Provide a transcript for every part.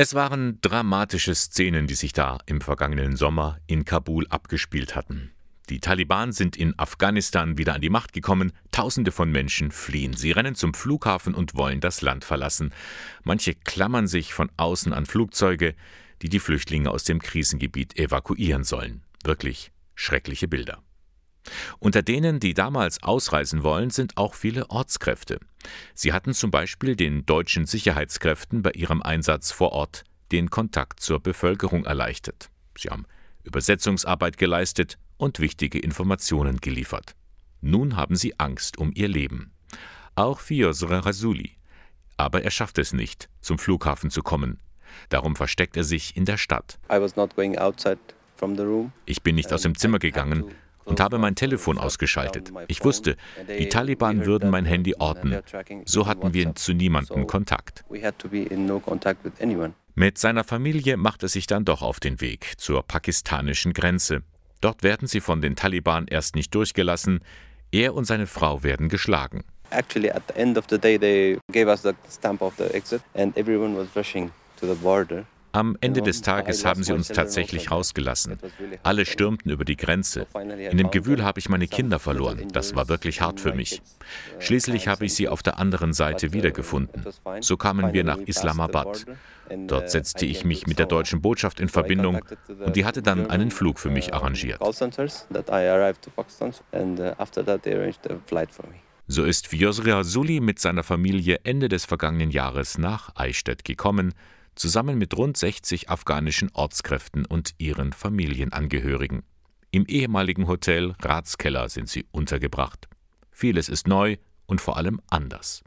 Es waren dramatische Szenen, die sich da im vergangenen Sommer in Kabul abgespielt hatten. Die Taliban sind in Afghanistan wieder an die Macht gekommen, Tausende von Menschen fliehen, sie rennen zum Flughafen und wollen das Land verlassen. Manche klammern sich von außen an Flugzeuge, die die Flüchtlinge aus dem Krisengebiet evakuieren sollen. Wirklich schreckliche Bilder. Unter denen, die damals ausreisen wollen, sind auch viele Ortskräfte. Sie hatten zum Beispiel den deutschen Sicherheitskräften bei ihrem Einsatz vor Ort den Kontakt zur Bevölkerung erleichtert. Sie haben Übersetzungsarbeit geleistet und wichtige Informationen geliefert. Nun haben sie Angst um ihr Leben. Auch Fiosre Rasuli. Aber er schafft es nicht, zum Flughafen zu kommen. Darum versteckt er sich in der Stadt. Ich bin nicht aus dem Zimmer gegangen und habe mein Telefon ausgeschaltet. Ich wusste, die Taliban würden mein Handy orten. So hatten wir zu niemandem Kontakt. Mit seiner Familie macht er sich dann doch auf den Weg zur pakistanischen Grenze. Dort werden sie von den Taliban erst nicht durchgelassen. Er und seine Frau werden geschlagen. Actually, at the end of the day, they gave us the stamp of the exit, and rushing to the border. Am Ende des Tages haben sie uns tatsächlich rausgelassen. Alle stürmten über die Grenze. In dem Gewühl habe ich meine Kinder verloren. Das war wirklich hart für mich. Schließlich habe ich sie auf der anderen Seite wiedergefunden. So kamen wir nach Islamabad. Dort setzte ich mich mit der deutschen Botschaft in Verbindung und die hatte dann einen Flug für mich arrangiert. So ist Fiosri Suli mit seiner Familie Ende des vergangenen Jahres nach Eichstätt gekommen zusammen mit rund 60 afghanischen Ortskräften und ihren Familienangehörigen. Im ehemaligen Hotel Ratskeller sind sie untergebracht. Vieles ist neu und vor allem anders.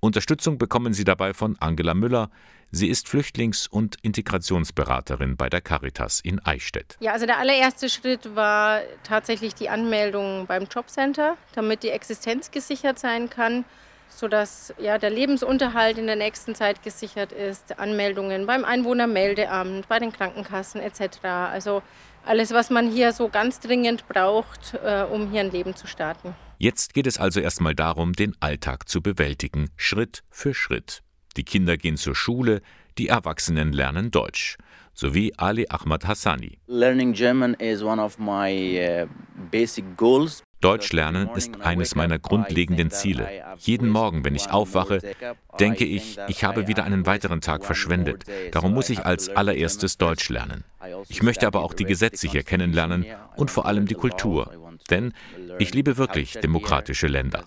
Unterstützung bekommen sie dabei von Angela Müller. Sie ist Flüchtlings- und Integrationsberaterin bei der Caritas in Eichstätt. Ja, also der allererste Schritt war tatsächlich die Anmeldung beim Jobcenter, damit die Existenz gesichert sein kann sodass ja, der Lebensunterhalt in der nächsten Zeit gesichert ist, Anmeldungen beim Einwohnermeldeamt, bei den Krankenkassen etc. Also alles, was man hier so ganz dringend braucht, äh, um hier ein Leben zu starten. Jetzt geht es also erstmal darum, den Alltag zu bewältigen, Schritt für Schritt. Die Kinder gehen zur Schule, die Erwachsenen lernen Deutsch, sowie Ali Ahmad Hassani. Learning German is one of my uh, basic goals Deutsch lernen ist eines meiner grundlegenden Ziele. Jeden Morgen, wenn ich aufwache, denke ich, ich habe wieder einen weiteren Tag verschwendet. Darum muss ich als allererstes Deutsch lernen. Ich möchte aber auch die Gesetze hier kennenlernen und vor allem die Kultur. Denn ich liebe wirklich demokratische Länder.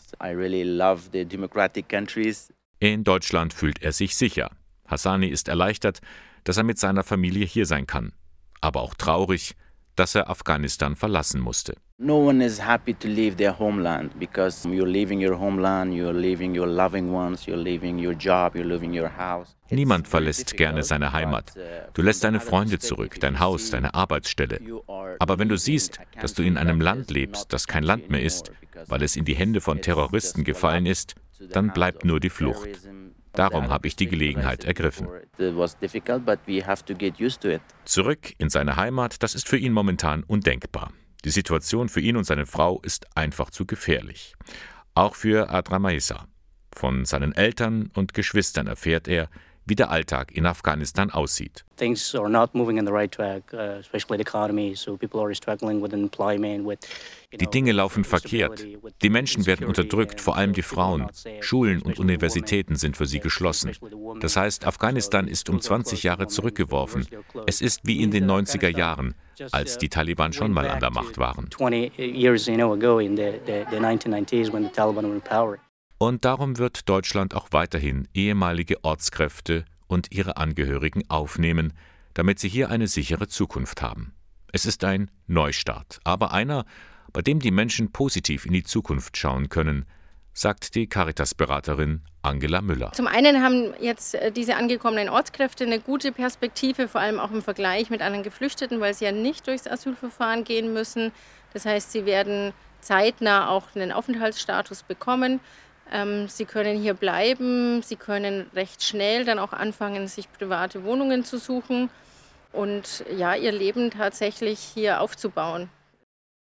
In Deutschland fühlt er sich sicher. Hassani ist erleichtert, dass er mit seiner Familie hier sein kann. Aber auch traurig, dass er Afghanistan verlassen musste. No one is happy to leave their homeland because you're leaving your homeland, you're leaving your loving ones, you're leaving your job, you're leaving your house. Niemand verlässt gerne seine Heimat. Du lässt deine Freunde zurück, dein Haus, deine Arbeitsstelle. Aber wenn du siehst, dass du in einem Land lebst, das kein Land mehr ist, weil es in die Hände von Terroristen gefallen ist, dann bleibt nur die Flucht. Darum habe ich die Gelegenheit ergriffen. Zurück in seine Heimat, das ist für ihn momentan undenkbar. Die Situation für ihn und seine Frau ist einfach zu gefährlich. Auch für Adramaisa. Von seinen Eltern und Geschwistern erfährt er, wie der Alltag in Afghanistan aussieht. Die Dinge laufen verkehrt. Die Menschen werden unterdrückt, vor allem die Frauen. Schulen und Universitäten sind für sie geschlossen. Das heißt, Afghanistan ist um 20 Jahre zurückgeworfen. Es ist wie in den 90er Jahren, als die Taliban schon mal an der Macht waren. Und darum wird Deutschland auch weiterhin ehemalige Ortskräfte und ihre Angehörigen aufnehmen, damit sie hier eine sichere Zukunft haben. Es ist ein Neustart, aber einer, bei dem die Menschen positiv in die Zukunft schauen können, sagt die Caritas-Beraterin Angela Müller. Zum einen haben jetzt äh, diese angekommenen Ortskräfte eine gute Perspektive, vor allem auch im Vergleich mit anderen Geflüchteten, weil sie ja nicht durchs Asylverfahren gehen müssen. Das heißt, sie werden zeitnah auch einen Aufenthaltsstatus bekommen. Ähm, sie können hier bleiben, sie können recht schnell dann auch anfangen, sich private Wohnungen zu suchen und ja, ihr Leben tatsächlich hier aufzubauen.